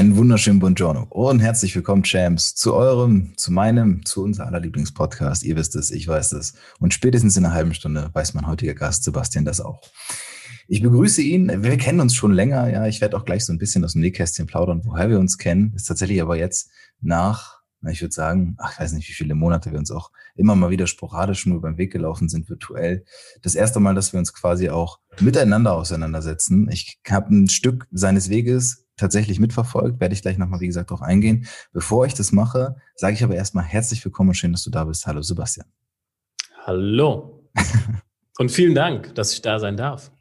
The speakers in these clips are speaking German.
Einen wunderschönen Buongiorno und herzlich willkommen, Champs, zu eurem, zu meinem, zu unser aller Lieblingspodcast. Ihr wisst es, ich weiß es. Und spätestens in einer halben Stunde weiß mein heutiger Gast Sebastian das auch. Ich begrüße ihn. Wir kennen uns schon länger. Ja, ich werde auch gleich so ein bisschen aus dem Nähkästchen plaudern, woher wir uns kennen. Ist tatsächlich aber jetzt nach, ich würde sagen, ach, ich weiß nicht, wie viele Monate wir uns auch immer mal wieder sporadisch nur beim Weg gelaufen sind, virtuell. Das erste Mal, dass wir uns quasi auch miteinander auseinandersetzen. Ich habe ein Stück seines Weges tatsächlich mitverfolgt, werde ich gleich nochmal, wie gesagt, darauf eingehen. Bevor ich das mache, sage ich aber erstmal herzlich willkommen und schön, dass du da bist. Hallo Sebastian. Hallo. und vielen Dank, dass ich da sein darf.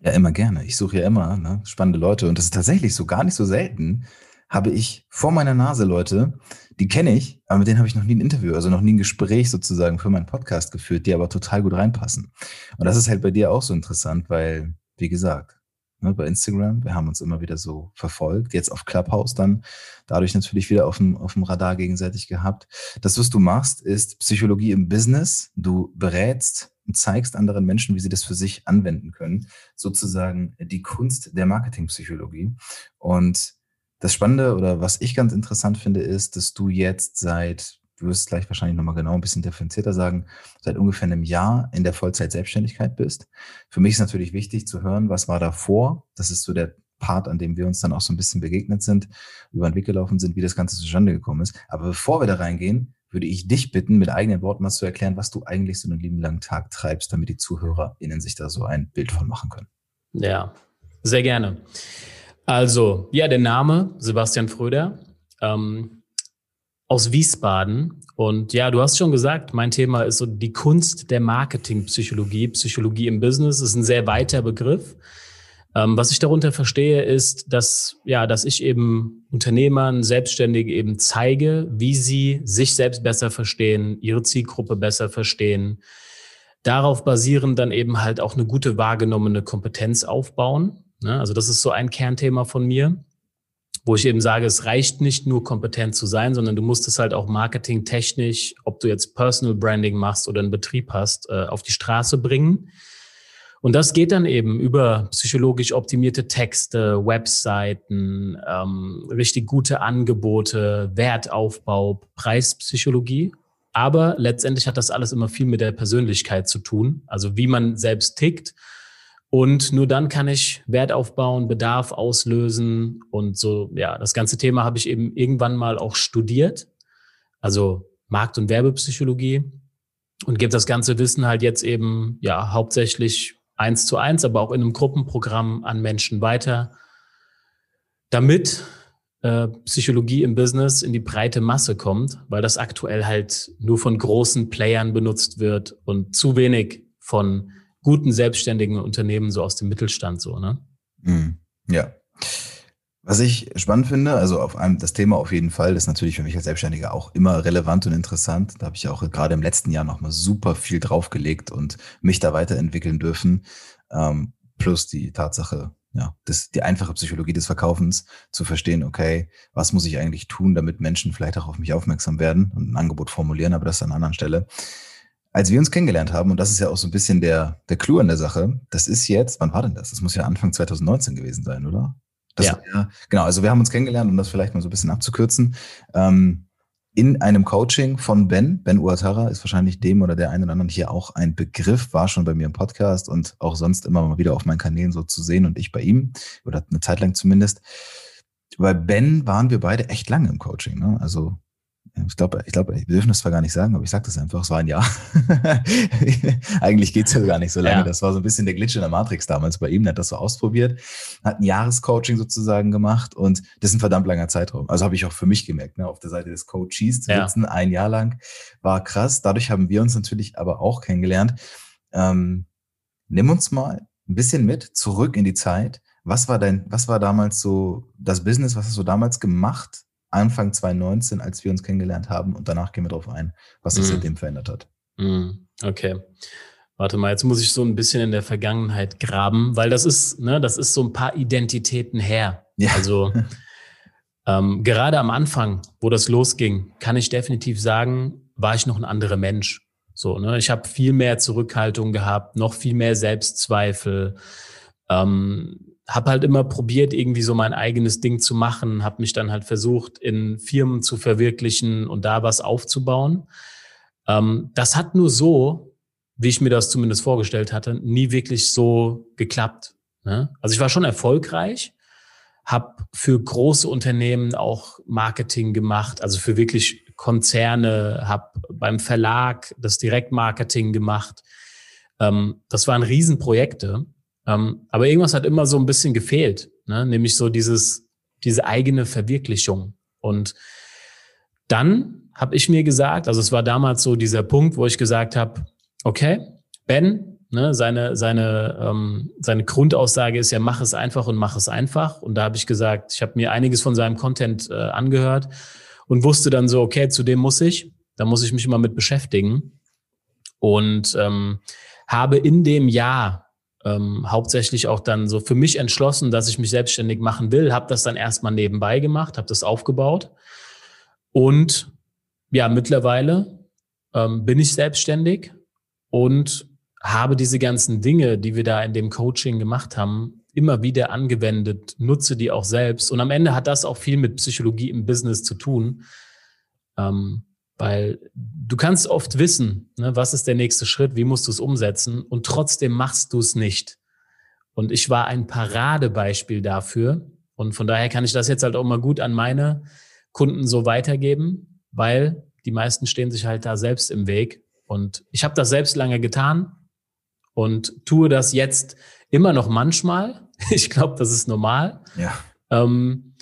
Ja, immer gerne. Ich suche ja immer ne, spannende Leute und das ist tatsächlich so gar nicht so selten, habe ich vor meiner Nase Leute, die kenne ich, aber mit denen habe ich noch nie ein Interview, also noch nie ein Gespräch sozusagen für meinen Podcast geführt, die aber total gut reinpassen. Und das ist halt bei dir auch so interessant, weil, wie gesagt, ne, bei Instagram. Wir haben uns immer wieder so verfolgt. Jetzt auf Clubhouse dann dadurch natürlich wieder auf dem, auf dem Radar gegenseitig gehabt. Das, was du machst, ist Psychologie im Business. Du berätst und zeigst anderen Menschen, wie sie das für sich anwenden können. Sozusagen die Kunst der Marketingpsychologie. Und das Spannende oder was ich ganz interessant finde, ist, dass du jetzt seit du wirst gleich wahrscheinlich nochmal genau ein bisschen differenzierter sagen, seit ungefähr einem Jahr in der Vollzeit-Selbstständigkeit bist. Für mich ist natürlich wichtig zu hören, was war davor. Das ist so der Part, an dem wir uns dann auch so ein bisschen begegnet sind, über den Weg gelaufen sind, wie das Ganze zustande gekommen ist. Aber bevor wir da reingehen, würde ich dich bitten, mit eigenen Worten mal zu erklären, was du eigentlich so einen lieben langen Tag treibst, damit die ZuhörerInnen sich da so ein Bild von machen können. Ja, sehr gerne. Also, ja, der Name Sebastian Fröder. Ähm, aus Wiesbaden. Und ja, du hast schon gesagt, mein Thema ist so die Kunst der Marketingpsychologie. Psychologie im Business ist ein sehr weiter Begriff. Ähm, was ich darunter verstehe, ist, dass, ja, dass ich eben Unternehmern, Selbstständigen eben zeige, wie sie sich selbst besser verstehen, ihre Zielgruppe besser verstehen. Darauf basieren dann eben halt auch eine gute wahrgenommene Kompetenz aufbauen. Ne? Also das ist so ein Kernthema von mir wo ich eben sage, es reicht nicht nur kompetent zu sein, sondern du musst es halt auch marketingtechnisch, ob du jetzt Personal Branding machst oder einen Betrieb hast, äh, auf die Straße bringen. Und das geht dann eben über psychologisch optimierte Texte, Webseiten, ähm, richtig gute Angebote, Wertaufbau, Preispsychologie. Aber letztendlich hat das alles immer viel mit der Persönlichkeit zu tun, also wie man selbst tickt und nur dann kann ich Wert aufbauen, Bedarf auslösen. Und so, ja, das ganze Thema habe ich eben irgendwann mal auch studiert. Also Markt- und Werbepsychologie. Und gebe das ganze Wissen halt jetzt eben, ja, hauptsächlich eins zu eins, aber auch in einem Gruppenprogramm an Menschen weiter, damit äh, Psychologie im Business in die breite Masse kommt, weil das aktuell halt nur von großen Playern benutzt wird und zu wenig von guten selbstständigen Unternehmen so aus dem Mittelstand so, ne? Mm, ja. Was ich spannend finde, also auf einem das Thema auf jeden Fall, ist natürlich für mich als Selbstständiger auch immer relevant und interessant. Da habe ich auch gerade im letzten Jahr nochmal super viel draufgelegt und mich da weiterentwickeln dürfen. Ähm, plus die Tatsache, ja, das, die einfache Psychologie des Verkaufens zu verstehen, okay, was muss ich eigentlich tun, damit Menschen vielleicht auch auf mich aufmerksam werden und ein Angebot formulieren, aber das an einer anderen Stelle als wir uns kennengelernt haben, und das ist ja auch so ein bisschen der, der Clou an der Sache, das ist jetzt, wann war denn das? Das muss ja Anfang 2019 gewesen sein, oder? Das ja. ja. Genau, also wir haben uns kennengelernt, um das vielleicht mal so ein bisschen abzukürzen, ähm, in einem Coaching von Ben. Ben Uatara ist wahrscheinlich dem oder der einen oder anderen hier auch ein Begriff, war schon bei mir im Podcast und auch sonst immer mal wieder auf meinen Kanälen so zu sehen und ich bei ihm, oder eine Zeit lang zumindest. bei Ben waren wir beide echt lange im Coaching. Ne? Also ich glaube, ich glaube, wir dürfen das zwar gar nicht sagen, aber ich sage das einfach, es war ein Jahr. Eigentlich geht's ja gar nicht so lange. Ja. Das war so ein bisschen der Glitch in der Matrix damals bei ihm, der hat das so ausprobiert, hat ein Jahrescoaching sozusagen gemacht und das ist ein verdammt langer Zeitraum. Also habe ich auch für mich gemerkt, ne, auf der Seite des Coaches zu sitzen, ja. ein Jahr lang, war krass. Dadurch haben wir uns natürlich aber auch kennengelernt. Ähm, nimm uns mal ein bisschen mit zurück in die Zeit. Was war dein, was war damals so das Business, was hast du damals gemacht? Anfang 2019, als wir uns kennengelernt haben. Und danach gehen wir darauf ein, was sich mm. seitdem verändert hat. Mm. Okay. Warte mal, jetzt muss ich so ein bisschen in der Vergangenheit graben, weil das ist, ne, das ist so ein paar Identitäten her. Ja. Also ähm, gerade am Anfang, wo das losging, kann ich definitiv sagen, war ich noch ein anderer Mensch. So, ne, ich habe viel mehr Zurückhaltung gehabt, noch viel mehr Selbstzweifel. Ähm, habe halt immer probiert, irgendwie so mein eigenes Ding zu machen, habe mich dann halt versucht, in Firmen zu verwirklichen und da was aufzubauen. Ähm, das hat nur so, wie ich mir das zumindest vorgestellt hatte, nie wirklich so geklappt. Ne? Also ich war schon erfolgreich, habe für große Unternehmen auch Marketing gemacht, also für wirklich Konzerne, habe beim Verlag das Direktmarketing gemacht. Ähm, das waren Riesenprojekte. Ähm, aber irgendwas hat immer so ein bisschen gefehlt, ne? nämlich so dieses, diese eigene Verwirklichung. Und dann habe ich mir gesagt, also es war damals so dieser Punkt, wo ich gesagt habe, okay, Ben, ne, seine, seine, ähm, seine Grundaussage ist ja, mach es einfach und mach es einfach. Und da habe ich gesagt, ich habe mir einiges von seinem Content äh, angehört und wusste dann so, okay, zu dem muss ich, da muss ich mich immer mit beschäftigen. Und ähm, habe in dem Jahr ähm, hauptsächlich auch dann so für mich entschlossen, dass ich mich selbstständig machen will, habe das dann erstmal nebenbei gemacht, habe das aufgebaut und ja, mittlerweile ähm, bin ich selbstständig und habe diese ganzen Dinge, die wir da in dem Coaching gemacht haben, immer wieder angewendet, nutze die auch selbst. Und am Ende hat das auch viel mit Psychologie im Business zu tun. Ähm, weil du kannst oft wissen, ne, was ist der nächste Schritt, wie musst du es umsetzen und trotzdem machst du es nicht. Und ich war ein Paradebeispiel dafür. Und von daher kann ich das jetzt halt auch mal gut an meine Kunden so weitergeben, weil die meisten stehen sich halt da selbst im Weg. Und ich habe das selbst lange getan und tue das jetzt immer noch manchmal. Ich glaube, das ist normal. Ja. Ähm,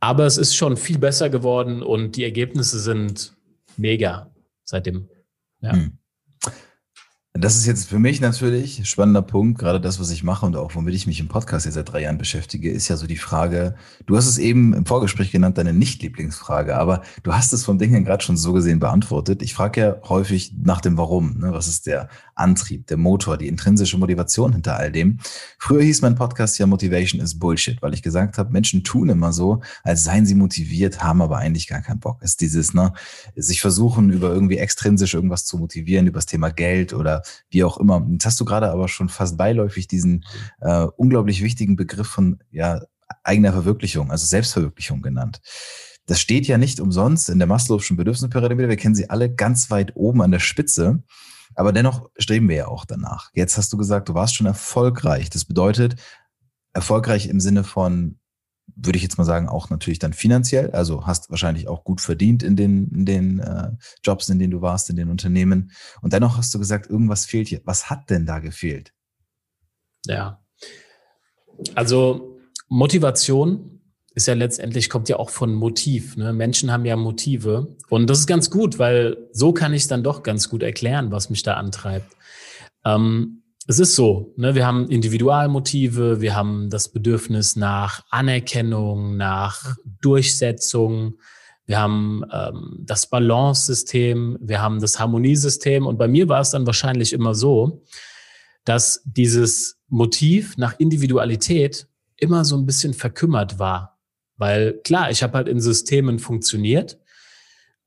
aber es ist schon viel besser geworden und die Ergebnisse sind mega seitdem. Ja. Hm. Das ist jetzt für mich natürlich ein spannender Punkt. Gerade das, was ich mache und auch womit ich mich im Podcast jetzt seit drei Jahren beschäftige, ist ja so die Frage, du hast es eben im Vorgespräch genannt, deine Nicht-Lieblingsfrage, aber du hast es vom Ding her gerade schon so gesehen beantwortet. Ich frage ja häufig nach dem Warum. Ne? Was ist der Antrieb, der Motor, die intrinsische Motivation hinter all dem? Früher hieß mein Podcast ja Motivation is Bullshit, weil ich gesagt habe, Menschen tun immer so, als seien sie motiviert, haben aber eigentlich gar keinen Bock. Ist dieses, ne, sich versuchen, über irgendwie extrinsisch irgendwas zu motivieren, über das Thema Geld oder wie auch immer. Jetzt hast du gerade aber schon fast beiläufig diesen äh, unglaublich wichtigen Begriff von ja, eigener Verwirklichung, also Selbstverwirklichung genannt. Das steht ja nicht umsonst in der Maslow'schen Bedürfnispyramide. Wir kennen sie alle ganz weit oben an der Spitze. Aber dennoch streben wir ja auch danach. Jetzt hast du gesagt, du warst schon erfolgreich. Das bedeutet, erfolgreich im Sinne von würde ich jetzt mal sagen, auch natürlich dann finanziell. Also hast wahrscheinlich auch gut verdient in den, in den äh, Jobs, in denen du warst, in den Unternehmen. Und dennoch hast du gesagt, irgendwas fehlt hier. Was hat denn da gefehlt? Ja. Also Motivation ist ja letztendlich, kommt ja auch von Motiv. Ne? Menschen haben ja Motive. Und das ist ganz gut, weil so kann ich dann doch ganz gut erklären, was mich da antreibt. Ähm, es ist so, ne, wir haben Individualmotive, wir haben das Bedürfnis nach Anerkennung, nach Durchsetzung, wir haben ähm, das Balance-System, wir haben das Harmoniesystem und bei mir war es dann wahrscheinlich immer so, dass dieses Motiv nach Individualität immer so ein bisschen verkümmert war. Weil klar, ich habe halt in Systemen funktioniert,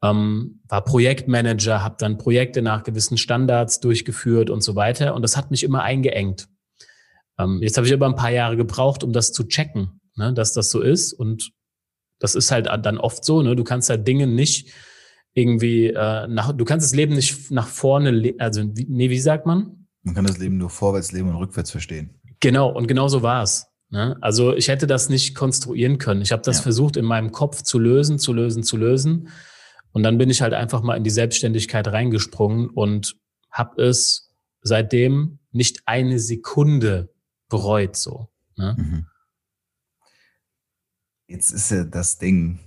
ähm, war Projektmanager, habe dann Projekte nach gewissen Standards durchgeführt und so weiter. Und das hat mich immer eingeengt. Ähm, jetzt habe ich aber ein paar Jahre gebraucht, um das zu checken, ne, dass das so ist. Und das ist halt dann oft so, ne? Du kannst halt Dinge nicht irgendwie äh, nach, du kannst das Leben nicht nach vorne, also nee, wie sagt man? Man kann das Leben nur vorwärts leben und rückwärts verstehen. Genau, und genau so war es. Ne? Also ich hätte das nicht konstruieren können. Ich habe das ja. versucht in meinem Kopf zu lösen, zu lösen, zu lösen. Und dann bin ich halt einfach mal in die Selbstständigkeit reingesprungen und habe es seitdem nicht eine Sekunde bereut so. Ne? Mhm. Jetzt ist ja das Ding,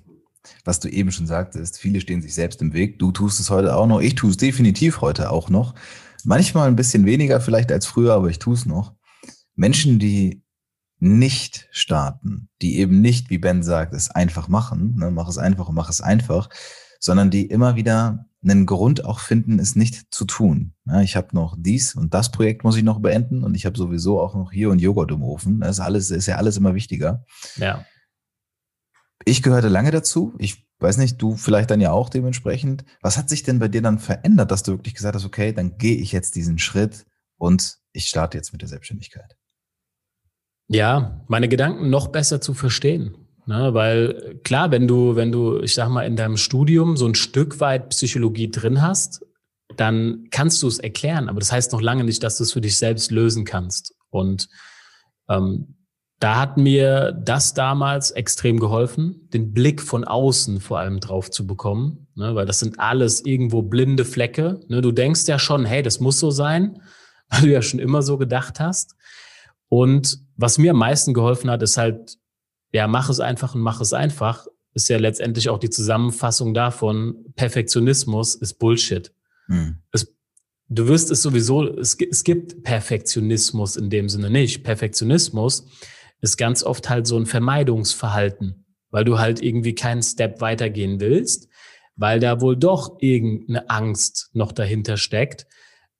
was du eben schon sagtest, viele stehen sich selbst im Weg. Du tust es heute auch noch. Ich tue es definitiv heute auch noch. Manchmal ein bisschen weniger vielleicht als früher, aber ich tue es noch. Menschen, die nicht starten, die eben nicht, wie Ben sagt, es einfach machen, ne, mach es einfach und mach es einfach, sondern die immer wieder einen Grund auch finden, es nicht zu tun. Ja, ich habe noch dies und das Projekt muss ich noch beenden und ich habe sowieso auch noch hier und Joghurt im Ofen. Das ist alles, ist ja alles immer wichtiger. Ja. Ich gehörte lange dazu. Ich weiß nicht, du vielleicht dann ja auch dementsprechend. Was hat sich denn bei dir dann verändert, dass du wirklich gesagt hast, okay, dann gehe ich jetzt diesen Schritt und ich starte jetzt mit der Selbstständigkeit? Ja, meine Gedanken noch besser zu verstehen. Ne, weil klar, wenn du, wenn du, ich sag mal, in deinem Studium so ein Stück weit Psychologie drin hast, dann kannst du es erklären, aber das heißt noch lange nicht, dass du es für dich selbst lösen kannst. Und ähm, da hat mir das damals extrem geholfen, den Blick von außen vor allem drauf zu bekommen, ne, weil das sind alles irgendwo blinde Flecke. Ne, du denkst ja schon, hey, das muss so sein, weil du ja schon immer so gedacht hast. Und was mir am meisten geholfen hat, ist halt ja, mach es einfach und mach es einfach, ist ja letztendlich auch die Zusammenfassung davon, Perfektionismus ist Bullshit. Hm. Es, du wirst es sowieso, es, es gibt Perfektionismus in dem Sinne nicht. Perfektionismus ist ganz oft halt so ein Vermeidungsverhalten, weil du halt irgendwie keinen Step weitergehen willst, weil da wohl doch irgendeine Angst noch dahinter steckt.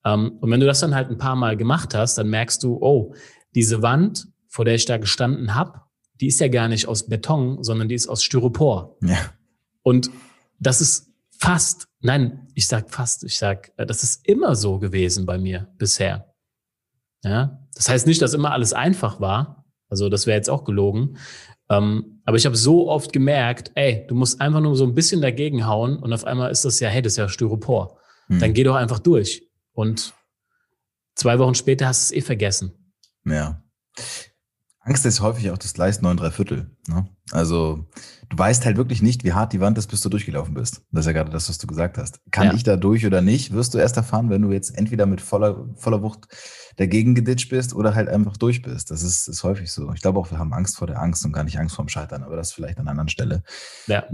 Ähm, und wenn du das dann halt ein paar Mal gemacht hast, dann merkst du, oh, diese Wand, vor der ich da gestanden habe, die ist ja gar nicht aus Beton, sondern die ist aus Styropor. Ja. Und das ist fast, nein, ich sag fast, ich sag, äh, das ist immer so gewesen bei mir bisher. Ja, das heißt nicht, dass immer alles einfach war. Also das wäre jetzt auch gelogen. Ähm, aber ich habe so oft gemerkt, ey, du musst einfach nur so ein bisschen dagegen hauen und auf einmal ist das ja, hey, das ist ja Styropor. Hm. Dann geh doch einfach durch. Und zwei Wochen später hast du es eh vergessen. Ja. Angst ist häufig auch das Gleis 9 3 Viertel. Ne? Also du weißt halt wirklich nicht, wie hart die Wand ist, bis du durchgelaufen bist. Das ist ja gerade das, was du gesagt hast. Kann ja. ich da durch oder nicht, wirst du erst erfahren, wenn du jetzt entweder mit voller, voller Wucht dagegen geditscht bist oder halt einfach durch bist. Das ist, ist häufig so. Ich glaube auch, wir haben Angst vor der Angst und gar nicht Angst vorm Scheitern, aber das vielleicht an einer anderen Stelle. Ja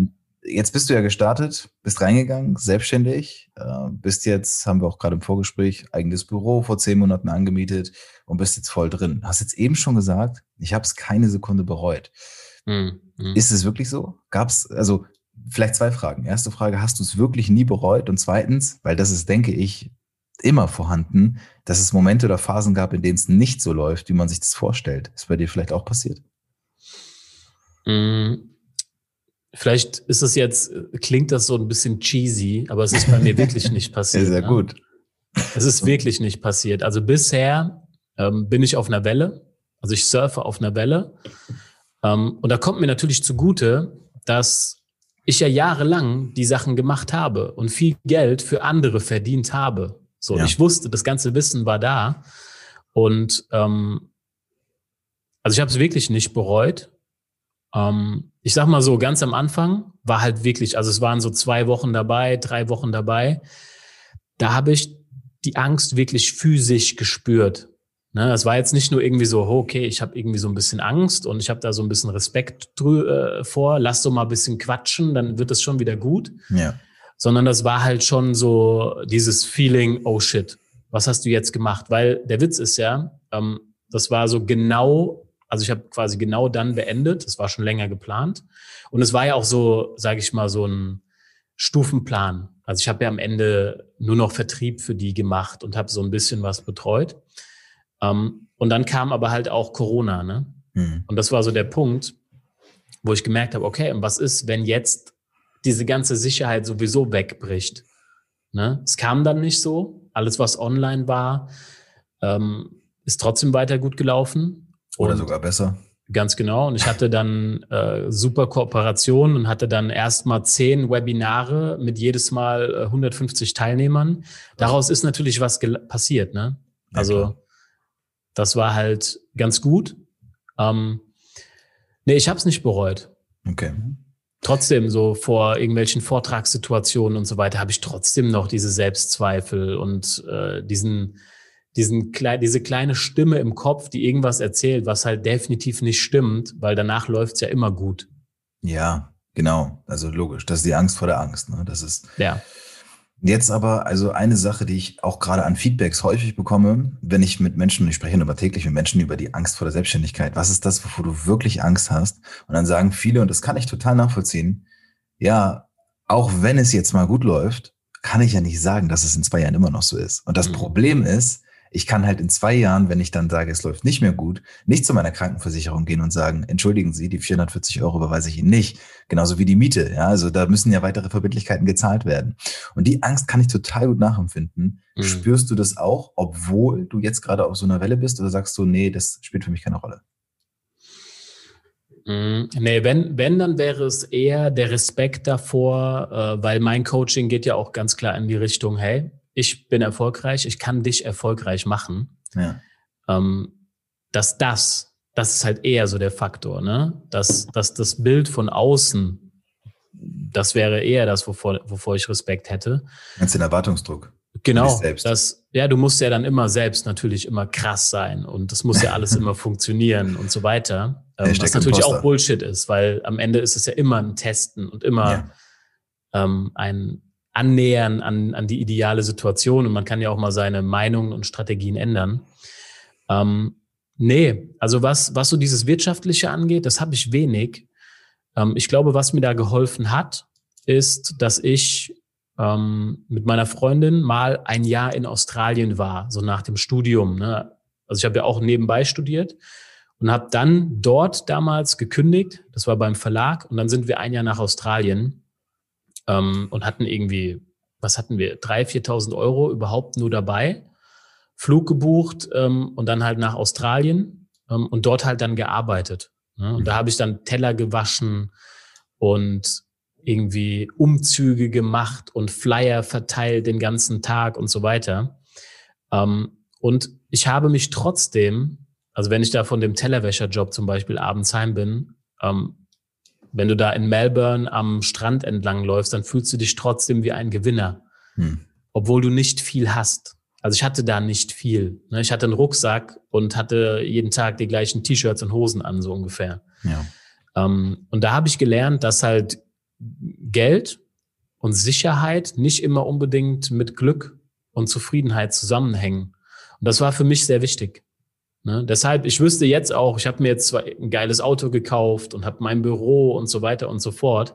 jetzt bist du ja gestartet, bist reingegangen, selbstständig, äh, bist jetzt, haben wir auch gerade im Vorgespräch, eigenes Büro vor zehn Monaten angemietet und bist jetzt voll drin. Hast jetzt eben schon gesagt, ich habe es keine Sekunde bereut. Mhm. Ist es wirklich so? Gab es, also vielleicht zwei Fragen. Erste Frage, hast du es wirklich nie bereut? Und zweitens, weil das ist, denke ich, immer vorhanden, dass es Momente oder Phasen gab, in denen es nicht so läuft, wie man sich das vorstellt. Ist bei dir vielleicht auch passiert? Mhm. Vielleicht ist es jetzt, klingt das so ein bisschen cheesy, aber es ist bei mir wirklich nicht passiert. Sehr, sehr ne? gut. Es ist wirklich nicht passiert. Also bisher ähm, bin ich auf einer Welle. Also ich surfe auf einer Welle. Ähm, und da kommt mir natürlich zugute, dass ich ja jahrelang die Sachen gemacht habe und viel Geld für andere verdient habe. So, ja. ich wusste, das ganze Wissen war da. Und ähm, also ich habe es wirklich nicht bereut. Ähm, ich sag mal so, ganz am Anfang war halt wirklich, also es waren so zwei Wochen dabei, drei Wochen dabei. Da habe ich die Angst wirklich physisch gespürt. Ne, es war jetzt nicht nur irgendwie so, okay, ich habe irgendwie so ein bisschen Angst und ich habe da so ein bisschen Respekt äh, vor, lass doch mal ein bisschen quatschen, dann wird es schon wieder gut. Ja. Sondern das war halt schon so dieses Feeling, oh shit, was hast du jetzt gemacht? Weil der Witz ist ja, ähm, das war so genau also ich habe quasi genau dann beendet. Das war schon länger geplant. Und es war ja auch so, sage ich mal, so ein Stufenplan. Also ich habe ja am Ende nur noch Vertrieb für die gemacht und habe so ein bisschen was betreut. Ähm, und dann kam aber halt auch Corona. Ne? Mhm. Und das war so der Punkt, wo ich gemerkt habe, okay, und was ist, wenn jetzt diese ganze Sicherheit sowieso wegbricht? Ne? Es kam dann nicht so. Alles, was online war, ähm, ist trotzdem weiter gut gelaufen. Oder sogar besser. Ganz genau. Und ich hatte dann äh, super Kooperation und hatte dann erstmal zehn Webinare mit jedes Mal äh, 150 Teilnehmern. Daraus ist natürlich was passiert. Ne? Also ja, das war halt ganz gut. Ähm, nee, ich habe es nicht bereut. Okay. Trotzdem, so vor irgendwelchen Vortragssituationen und so weiter, habe ich trotzdem noch diese Selbstzweifel und äh, diesen, diesen diese kleine Stimme im Kopf, die irgendwas erzählt, was halt definitiv nicht stimmt, weil danach läuft's ja immer gut. Ja, genau. Also logisch. Das ist die Angst vor der Angst. Ne? Das ist. Ja. Jetzt aber, also eine Sache, die ich auch gerade an Feedbacks häufig bekomme, wenn ich mit Menschen, ich spreche aber täglich mit Menschen über die Angst vor der Selbstständigkeit. Was ist das, wovor du wirklich Angst hast? Und dann sagen viele, und das kann ich total nachvollziehen, ja, auch wenn es jetzt mal gut läuft, kann ich ja nicht sagen, dass es in zwei Jahren immer noch so ist. Und das mhm. Problem ist, ich kann halt in zwei Jahren, wenn ich dann sage, es läuft nicht mehr gut, nicht zu meiner Krankenversicherung gehen und sagen, entschuldigen Sie, die 440 Euro überweise ich Ihnen nicht. Genauso wie die Miete. Ja, also da müssen ja weitere Verbindlichkeiten gezahlt werden. Und die Angst kann ich total gut nachempfinden. Mhm. Spürst du das auch, obwohl du jetzt gerade auf so einer Welle bist oder sagst du, nee, das spielt für mich keine Rolle? Mhm. Nee, wenn, wenn, dann wäre es eher der Respekt davor, äh, weil mein Coaching geht ja auch ganz klar in die Richtung, hey, ich bin erfolgreich, ich kann dich erfolgreich machen. Ja. Ähm, dass das, das ist halt eher so der Faktor, ne? Dass, dass das Bild von außen, das wäre eher das, wovor, wovor ich Respekt hätte. Ganz den Erwartungsdruck. Genau. Das, ja, du musst ja dann immer selbst natürlich immer krass sein und das muss ja alles immer funktionieren und so weiter. Ähm, was natürlich auch Bullshit ist, weil am Ende ist es ja immer ein Testen und immer ja. ähm, ein annähern an, an die ideale Situation und man kann ja auch mal seine Meinungen und Strategien ändern. Ähm, nee, also was, was so dieses Wirtschaftliche angeht, das habe ich wenig. Ähm, ich glaube, was mir da geholfen hat, ist, dass ich ähm, mit meiner Freundin mal ein Jahr in Australien war, so nach dem Studium. Ne? Also ich habe ja auch nebenbei studiert und habe dann dort damals gekündigt. Das war beim Verlag und dann sind wir ein Jahr nach Australien ähm, und hatten irgendwie, was hatten wir, 3.000, 4.000 Euro überhaupt nur dabei, Flug gebucht ähm, und dann halt nach Australien ähm, und dort halt dann gearbeitet. Ne? Und da habe ich dann Teller gewaschen und irgendwie Umzüge gemacht und Flyer verteilt den ganzen Tag und so weiter. Ähm, und ich habe mich trotzdem, also wenn ich da von dem Tellerwäscherjob zum Beispiel abends heim bin, ähm, wenn du da in Melbourne am Strand entlang läufst, dann fühlst du dich trotzdem wie ein Gewinner, hm. obwohl du nicht viel hast. Also ich hatte da nicht viel. Ne? Ich hatte einen Rucksack und hatte jeden Tag die gleichen T-Shirts und Hosen an, so ungefähr. Ja. Ähm, und da habe ich gelernt, dass halt Geld und Sicherheit nicht immer unbedingt mit Glück und Zufriedenheit zusammenhängen. Und das war für mich sehr wichtig. Ne? Deshalb, ich wüsste jetzt auch, ich habe mir jetzt zwar ein geiles Auto gekauft und habe mein Büro und so weiter und so fort.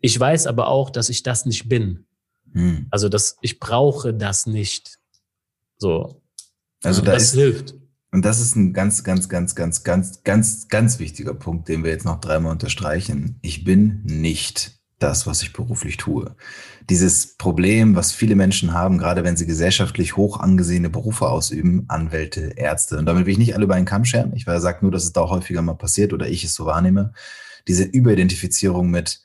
Ich weiß aber auch, dass ich das nicht bin. Hm. Also, dass ich brauche das nicht. So. Also da das ist, hilft. Und das ist ein ganz, ganz, ganz, ganz, ganz, ganz, ganz wichtiger Punkt, den wir jetzt noch dreimal unterstreichen. Ich bin nicht das, was ich beruflich tue. Dieses Problem, was viele Menschen haben, gerade wenn sie gesellschaftlich hoch angesehene Berufe ausüben, Anwälte, Ärzte, und damit will ich nicht alle über einen Kamm scheren, ich sage nur, dass es da häufiger mal passiert oder ich es so wahrnehme, diese Überidentifizierung mit,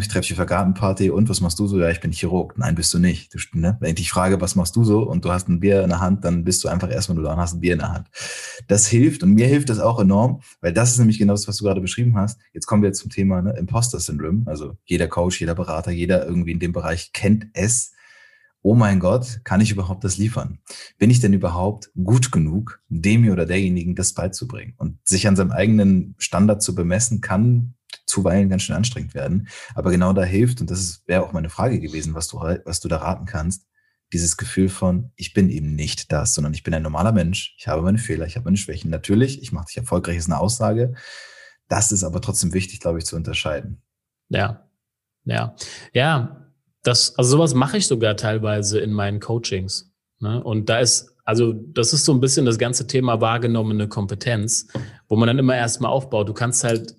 ich treffe dich auf der Gartenparty und was machst du so? Ja, ich bin Chirurg. Nein, bist du nicht. Du, ne? Wenn ich dich frage, was machst du so und du hast ein Bier in der Hand, dann bist du einfach erstmal nur da und hast ein Bier in der Hand. Das hilft und mir hilft das auch enorm, weil das ist nämlich genau das, was du gerade beschrieben hast. Jetzt kommen wir zum Thema ne, Imposter Syndrome. Also jeder Coach, jeder Berater, jeder irgendwie in dem Bereich kennt es. Oh mein Gott, kann ich überhaupt das liefern? Bin ich denn überhaupt gut genug, dem oder derjenigen das beizubringen? Und sich an seinem eigenen Standard zu bemessen, kann zuweilen ganz schön anstrengend werden. Aber genau da hilft, und das wäre auch meine Frage gewesen, was du, was du da raten kannst, dieses Gefühl von, ich bin eben nicht das, sondern ich bin ein normaler Mensch, ich habe meine Fehler, ich habe meine Schwächen. Natürlich, ich mache dich erfolgreich, ist eine Aussage. Das ist aber trotzdem wichtig, glaube ich, zu unterscheiden. Ja, ja, ja. Das, also sowas mache ich sogar teilweise in meinen Coachings. Ne? Und da ist, also das ist so ein bisschen das ganze Thema wahrgenommene Kompetenz, wo man dann immer erstmal aufbaut. Du kannst halt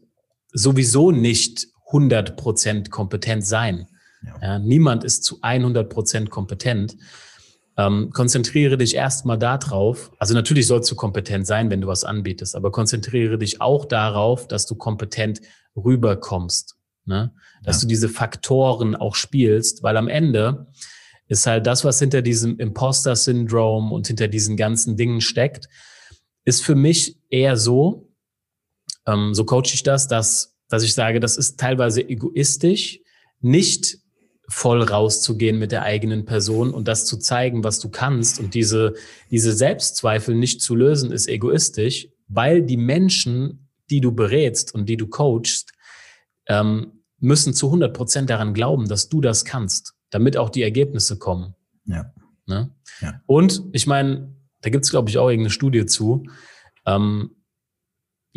sowieso nicht 100 Prozent kompetent sein. Ja. Ja, niemand ist zu 100 Prozent kompetent. Ähm, konzentriere dich erstmal darauf. Also natürlich sollst du kompetent sein, wenn du was anbietest, aber konzentriere dich auch darauf, dass du kompetent rüberkommst. Ne? Dass ja. du diese Faktoren auch spielst, weil am Ende ist halt das, was hinter diesem Imposter-Syndrom und hinter diesen ganzen Dingen steckt, ist für mich eher so, ähm, so coache ich das, dass, dass ich sage, das ist teilweise egoistisch, nicht voll rauszugehen mit der eigenen Person und das zu zeigen, was du kannst und diese, diese Selbstzweifel nicht zu lösen, ist egoistisch, weil die Menschen, die du berätst und die du coachst, ähm, müssen zu 100 Prozent daran glauben, dass du das kannst, damit auch die Ergebnisse kommen. Ja. Ne? ja. Und ich meine, da gibt es, glaube ich, auch irgendeine Studie zu. Ähm,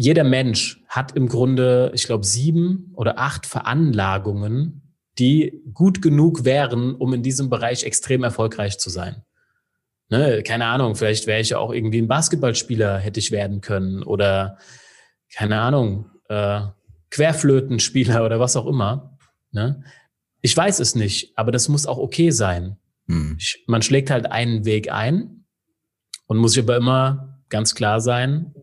jeder Mensch hat im Grunde, ich glaube, sieben oder acht Veranlagungen, die gut genug wären, um in diesem Bereich extrem erfolgreich zu sein. Ne, keine Ahnung, vielleicht wäre ich ja auch irgendwie ein Basketballspieler, hätte ich werden können oder keine Ahnung, äh, Querflötenspieler oder was auch immer. Ne? Ich weiß es nicht, aber das muss auch okay sein. Hm. Ich, man schlägt halt einen Weg ein und muss sich aber immer ganz klar sein,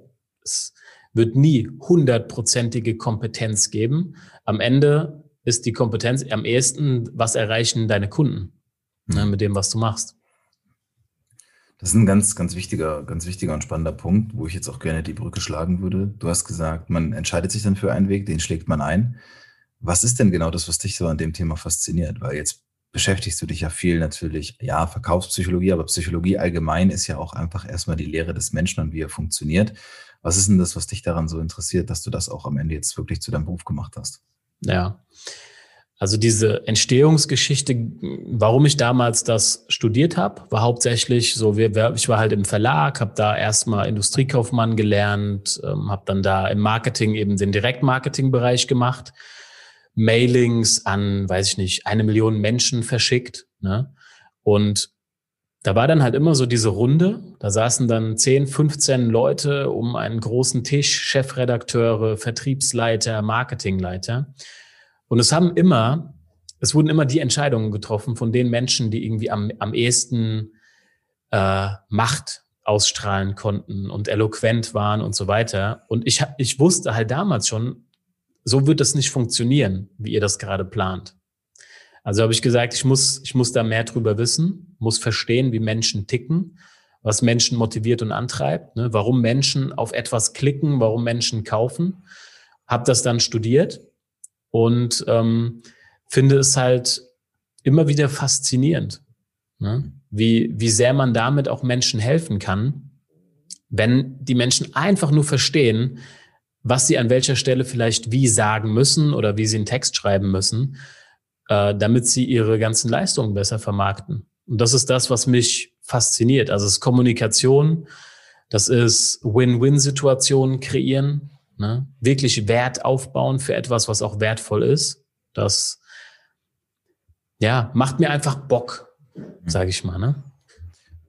es wird nie hundertprozentige Kompetenz geben. Am Ende ist die Kompetenz am ehesten, was erreichen deine Kunden mhm. ne, mit dem, was du machst. Das ist ein ganz, ganz wichtiger, ganz wichtiger und spannender Punkt, wo ich jetzt auch gerne die Brücke schlagen würde. Du hast gesagt, man entscheidet sich dann für einen Weg, den schlägt man ein. Was ist denn genau das, was dich so an dem Thema fasziniert? Weil jetzt beschäftigst du dich ja viel natürlich, ja, Verkaufspsychologie, aber Psychologie allgemein ist ja auch einfach erstmal die Lehre des Menschen und wie er funktioniert. Was ist denn das, was dich daran so interessiert, dass du das auch am Ende jetzt wirklich zu deinem Beruf gemacht hast? Ja. Also diese Entstehungsgeschichte, warum ich damals das studiert habe, war hauptsächlich so, ich war halt im Verlag, habe da erstmal Industriekaufmann gelernt, ähm, habe dann da im Marketing eben den Direktmarketing-Bereich gemacht, Mailings an, weiß ich nicht, eine Million Menschen verschickt. Ne? Und da war dann halt immer so diese Runde. Da saßen dann 10, 15 Leute um einen großen Tisch, Chefredakteure, Vertriebsleiter, Marketingleiter. Und es haben immer, es wurden immer die Entscheidungen getroffen von den Menschen, die irgendwie am, am ehesten äh, Macht ausstrahlen konnten und eloquent waren und so weiter. Und ich, ich wusste halt damals schon, so wird das nicht funktionieren, wie ihr das gerade plant. Also habe ich gesagt, ich muss, ich muss da mehr drüber wissen, muss verstehen, wie Menschen ticken, was Menschen motiviert und antreibt, ne, warum Menschen auf etwas klicken, warum Menschen kaufen. Habe das dann studiert und ähm, finde es halt immer wieder faszinierend, ne, wie, wie sehr man damit auch Menschen helfen kann, wenn die Menschen einfach nur verstehen, was sie an welcher Stelle vielleicht wie sagen müssen oder wie sie einen Text schreiben müssen äh, damit sie ihre ganzen Leistungen besser vermarkten. Und das ist das, was mich fasziniert. Also es ist Kommunikation, das ist Win-Win-Situationen kreieren, ne? wirklich Wert aufbauen für etwas, was auch wertvoll ist. Das ja macht mir einfach Bock, sage ich mal. Ne?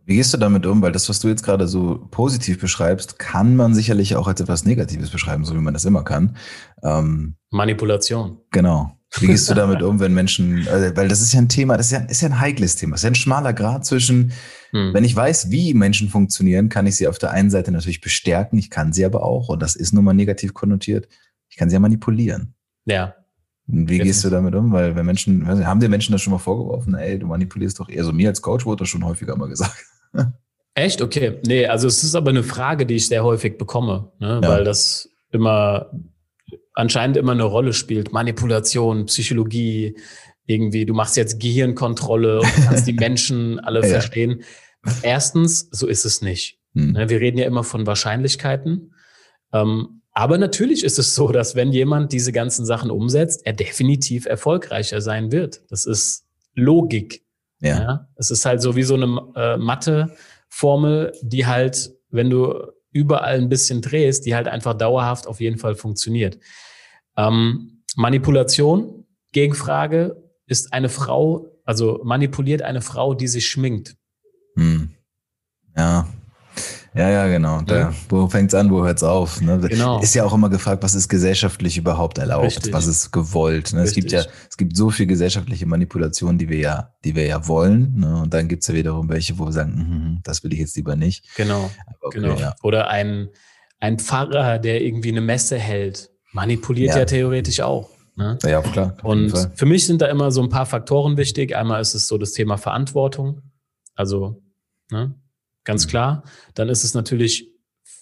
Wie gehst du damit um? Weil das, was du jetzt gerade so positiv beschreibst, kann man sicherlich auch als etwas Negatives beschreiben, so wie man das immer kann. Ähm, Manipulation. Genau. Wie gehst du damit um, wenn Menschen, also, weil das ist ja ein Thema, das ist ja, ist ja ein heikles Thema, das ist ja ein schmaler Grad zwischen, hm. wenn ich weiß, wie Menschen funktionieren, kann ich sie auf der einen Seite natürlich bestärken, ich kann sie aber auch, und das ist nun mal negativ konnotiert, ich kann sie ja manipulieren. Ja. Wie Definitiv. gehst du damit um? Weil wenn Menschen, haben dir Menschen das schon mal vorgeworfen, ey, du manipulierst doch eher so mir als Coach wurde das schon häufiger mal gesagt. Echt? Okay. Nee, also es ist aber eine Frage, die ich sehr häufig bekomme, ne? Ja. weil das immer anscheinend immer eine Rolle spielt. Manipulation, Psychologie, irgendwie, du machst jetzt Gehirnkontrolle und kannst die Menschen alle ja. verstehen. Erstens, so ist es nicht. Hm. Ne, wir reden ja immer von Wahrscheinlichkeiten. Ähm, aber natürlich ist es so, dass wenn jemand diese ganzen Sachen umsetzt, er definitiv erfolgreicher sein wird. Das ist Logik. Ja. ja? Es ist halt so wie so eine äh, Mathe-Formel, die halt, wenn du überall ein bisschen drehst, die halt einfach dauerhaft auf jeden Fall funktioniert. Ähm, Manipulation, Gegenfrage, ist eine Frau, also manipuliert eine Frau, die sich schminkt. Hm. Ja. Ja, ja, genau. Da, ja. Wo fängt's an, wo hört's auf? Ne? Genau. Ist ja auch immer gefragt, was ist gesellschaftlich überhaupt erlaubt, Richtig. was ist gewollt. Ne? Es gibt ja, es gibt so viel gesellschaftliche Manipulation, die wir ja, die wir ja wollen. Ne? Und dann gibt's ja wiederum welche, wo wir sagen, mm, das will ich jetzt lieber nicht. Genau. Okay, genau. Ja. Oder ein, ein Pfarrer, der irgendwie eine Messe hält manipuliert ja, ja theoretisch auch. Ne? Ja, klar. Und für mich sind da immer so ein paar Faktoren wichtig. Einmal ist es so das Thema Verantwortung. Also, ne? Ganz mhm. klar. Dann ist es natürlich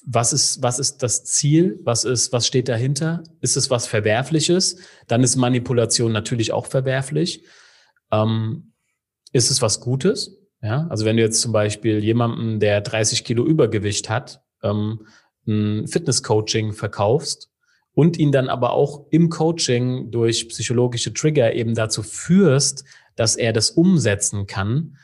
was ist, was ist das Ziel? Was ist, was steht dahinter? Ist es was Verwerfliches? Dann ist Manipulation natürlich auch verwerflich. Ähm, ist es was Gutes? Ja, also wenn du jetzt zum Beispiel jemanden, der 30 Kilo Übergewicht hat, ähm, ein Fitnesscoaching verkaufst und ihn dann aber auch im Coaching durch psychologische Trigger eben dazu führst, dass er das umsetzen kann,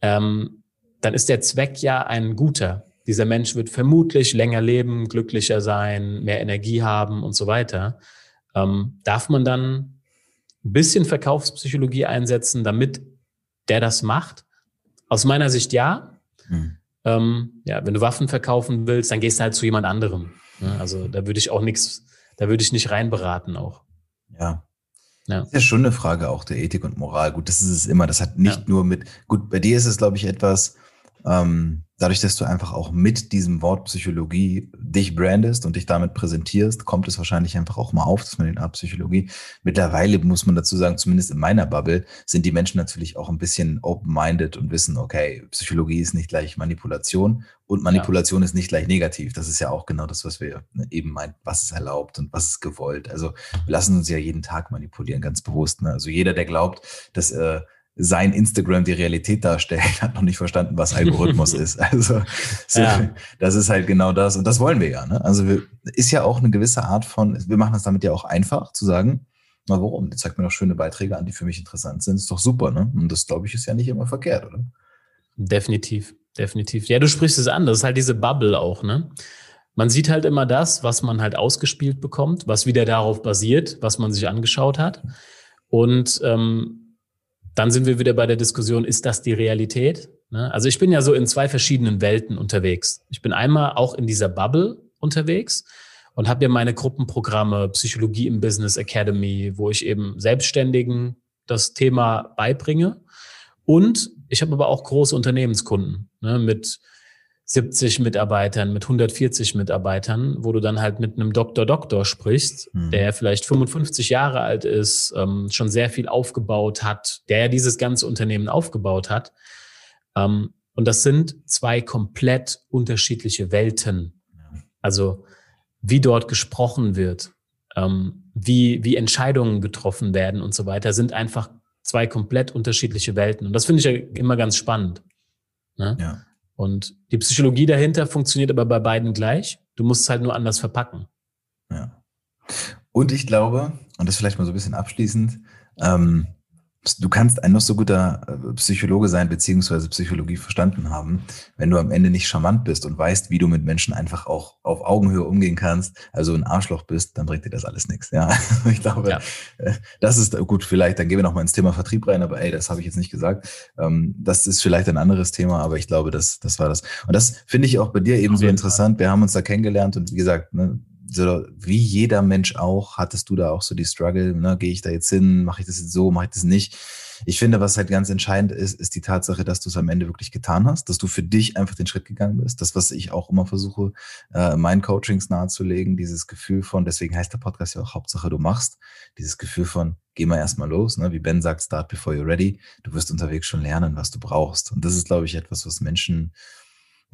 ähm, dann ist der Zweck ja ein guter. Dieser Mensch wird vermutlich länger leben, glücklicher sein, mehr Energie haben und so weiter. Ähm, darf man dann ein bisschen Verkaufspsychologie einsetzen, damit der das macht? Aus meiner Sicht ja. Hm. Ähm, ja, wenn du Waffen verkaufen willst, dann gehst du halt zu jemand anderem. Ne? Also da würde ich auch nichts, da würde ich nicht reinberaten auch. Ja. Ja. Das ist ja schon eine Frage auch der Ethik und Moral. Gut, das ist es immer. Das hat nicht ja. nur mit, gut, bei dir ist es, glaube ich, etwas, ähm, dadurch, dass du einfach auch mit diesem Wort Psychologie dich brandest und dich damit präsentierst, kommt es wahrscheinlich einfach auch mal auf, dass man den Art Psychologie. Mittlerweile muss man dazu sagen, zumindest in meiner Bubble, sind die Menschen natürlich auch ein bisschen open-minded und wissen, okay, Psychologie ist nicht gleich Manipulation und Manipulation ja. ist nicht gleich negativ. Das ist ja auch genau das, was wir eben meinen, was ist erlaubt und was ist gewollt. Also wir lassen uns ja jeden Tag manipulieren, ganz bewusst. Ne? Also jeder, der glaubt, dass äh, sein Instagram die Realität darstellt, hat noch nicht verstanden, was Algorithmus ist. Also so, ja. das ist halt genau das und das wollen wir ja. Ne? Also wir, ist ja auch eine gewisse Art von, wir machen das damit ja auch einfach zu sagen, na warum? Die zeigt mir doch schöne Beiträge an, die für mich interessant sind. Ist doch super, ne? Und das, glaube ich, ist ja nicht immer verkehrt, oder? Definitiv, definitiv. Ja, du sprichst es an. Das ist halt diese Bubble auch, ne? Man sieht halt immer das, was man halt ausgespielt bekommt, was wieder darauf basiert, was man sich angeschaut hat. Und ähm, dann sind wir wieder bei der Diskussion, ist das die Realität? Ne? Also ich bin ja so in zwei verschiedenen Welten unterwegs. Ich bin einmal auch in dieser Bubble unterwegs und habe ja meine Gruppenprogramme Psychologie im Business Academy, wo ich eben Selbstständigen das Thema beibringe. Und ich habe aber auch große Unternehmenskunden ne, mit 70 Mitarbeitern, mit 140 Mitarbeitern, wo du dann halt mit einem Doktor Doktor sprichst, mhm. der vielleicht 55 Jahre alt ist, ähm, schon sehr viel aufgebaut hat, der ja dieses ganze Unternehmen aufgebaut hat. Ähm, und das sind zwei komplett unterschiedliche Welten. Also wie dort gesprochen wird, ähm, wie, wie Entscheidungen getroffen werden und so weiter, sind einfach zwei komplett unterschiedliche Welten. Und das finde ich ja immer ganz spannend. Ne? Ja. Und die Psychologie dahinter funktioniert aber bei beiden gleich. Du musst es halt nur anders verpacken. Ja. Und ich glaube, und das vielleicht mal so ein bisschen abschließend, ähm, du kannst ein noch so guter äh, Psychologe sein, beziehungsweise Psychologie verstanden haben, wenn du am Ende nicht charmant bist und weißt, wie du mit Menschen einfach auch auf Augenhöhe umgehen kannst, also ein Arschloch bist, dann bringt dir das alles nichts. Ja, ich glaube, ja. Äh, das ist gut, vielleicht, dann gehen wir noch mal ins Thema Vertrieb rein, aber ey, das habe ich jetzt nicht gesagt. Ähm, das ist vielleicht ein anderes Thema, aber ich glaube, das, das war das. Und das finde ich auch bei dir eben so interessant. Wir haben uns da kennengelernt und wie gesagt, ne, wie jeder Mensch auch, hattest du da auch so die Struggle, ne, gehe ich da jetzt hin, mache ich das jetzt so, mache ich das nicht. Ich finde, was halt ganz entscheidend ist, ist die Tatsache, dass du es am Ende wirklich getan hast, dass du für dich einfach den Schritt gegangen bist. Das, was ich auch immer versuche, äh, meinen Coachings nahezulegen, dieses Gefühl von, deswegen heißt der Podcast ja auch Hauptsache du machst, dieses Gefühl von, geh mal erstmal los, ne? wie Ben sagt, start before you're ready. Du wirst unterwegs schon lernen, was du brauchst. Und das ist, glaube ich, etwas, was Menschen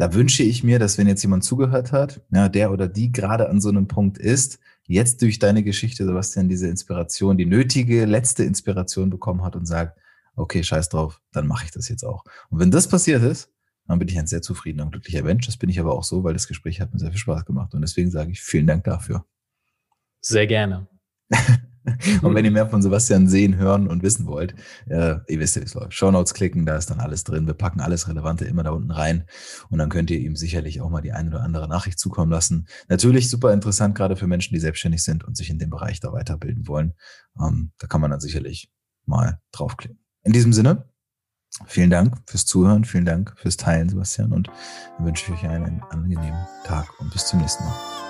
da wünsche ich mir, dass wenn jetzt jemand zugehört hat, ja, der oder die gerade an so einem Punkt ist, jetzt durch deine Geschichte, Sebastian, diese Inspiration, die nötige letzte Inspiration bekommen hat und sagt, okay, scheiß drauf, dann mache ich das jetzt auch. Und wenn das passiert ist, dann bin ich ein sehr zufriedener und glücklicher Mensch. Das bin ich aber auch so, weil das Gespräch hat mir sehr viel Spaß gemacht. Und deswegen sage ich vielen Dank dafür. Sehr gerne. und wenn ihr mehr von Sebastian sehen, hören und wissen wollt, äh, ihr wisst ja, wie es läuft. Shownotes klicken, da ist dann alles drin. Wir packen alles Relevante immer da unten rein. Und dann könnt ihr ihm sicherlich auch mal die eine oder andere Nachricht zukommen lassen. Natürlich super interessant, gerade für Menschen, die selbstständig sind und sich in dem Bereich da weiterbilden wollen. Ähm, da kann man dann sicherlich mal draufklicken. In diesem Sinne, vielen Dank fürs Zuhören, vielen Dank fürs Teilen, Sebastian. Und dann wünsche ich euch einen angenehmen Tag und bis zum nächsten Mal.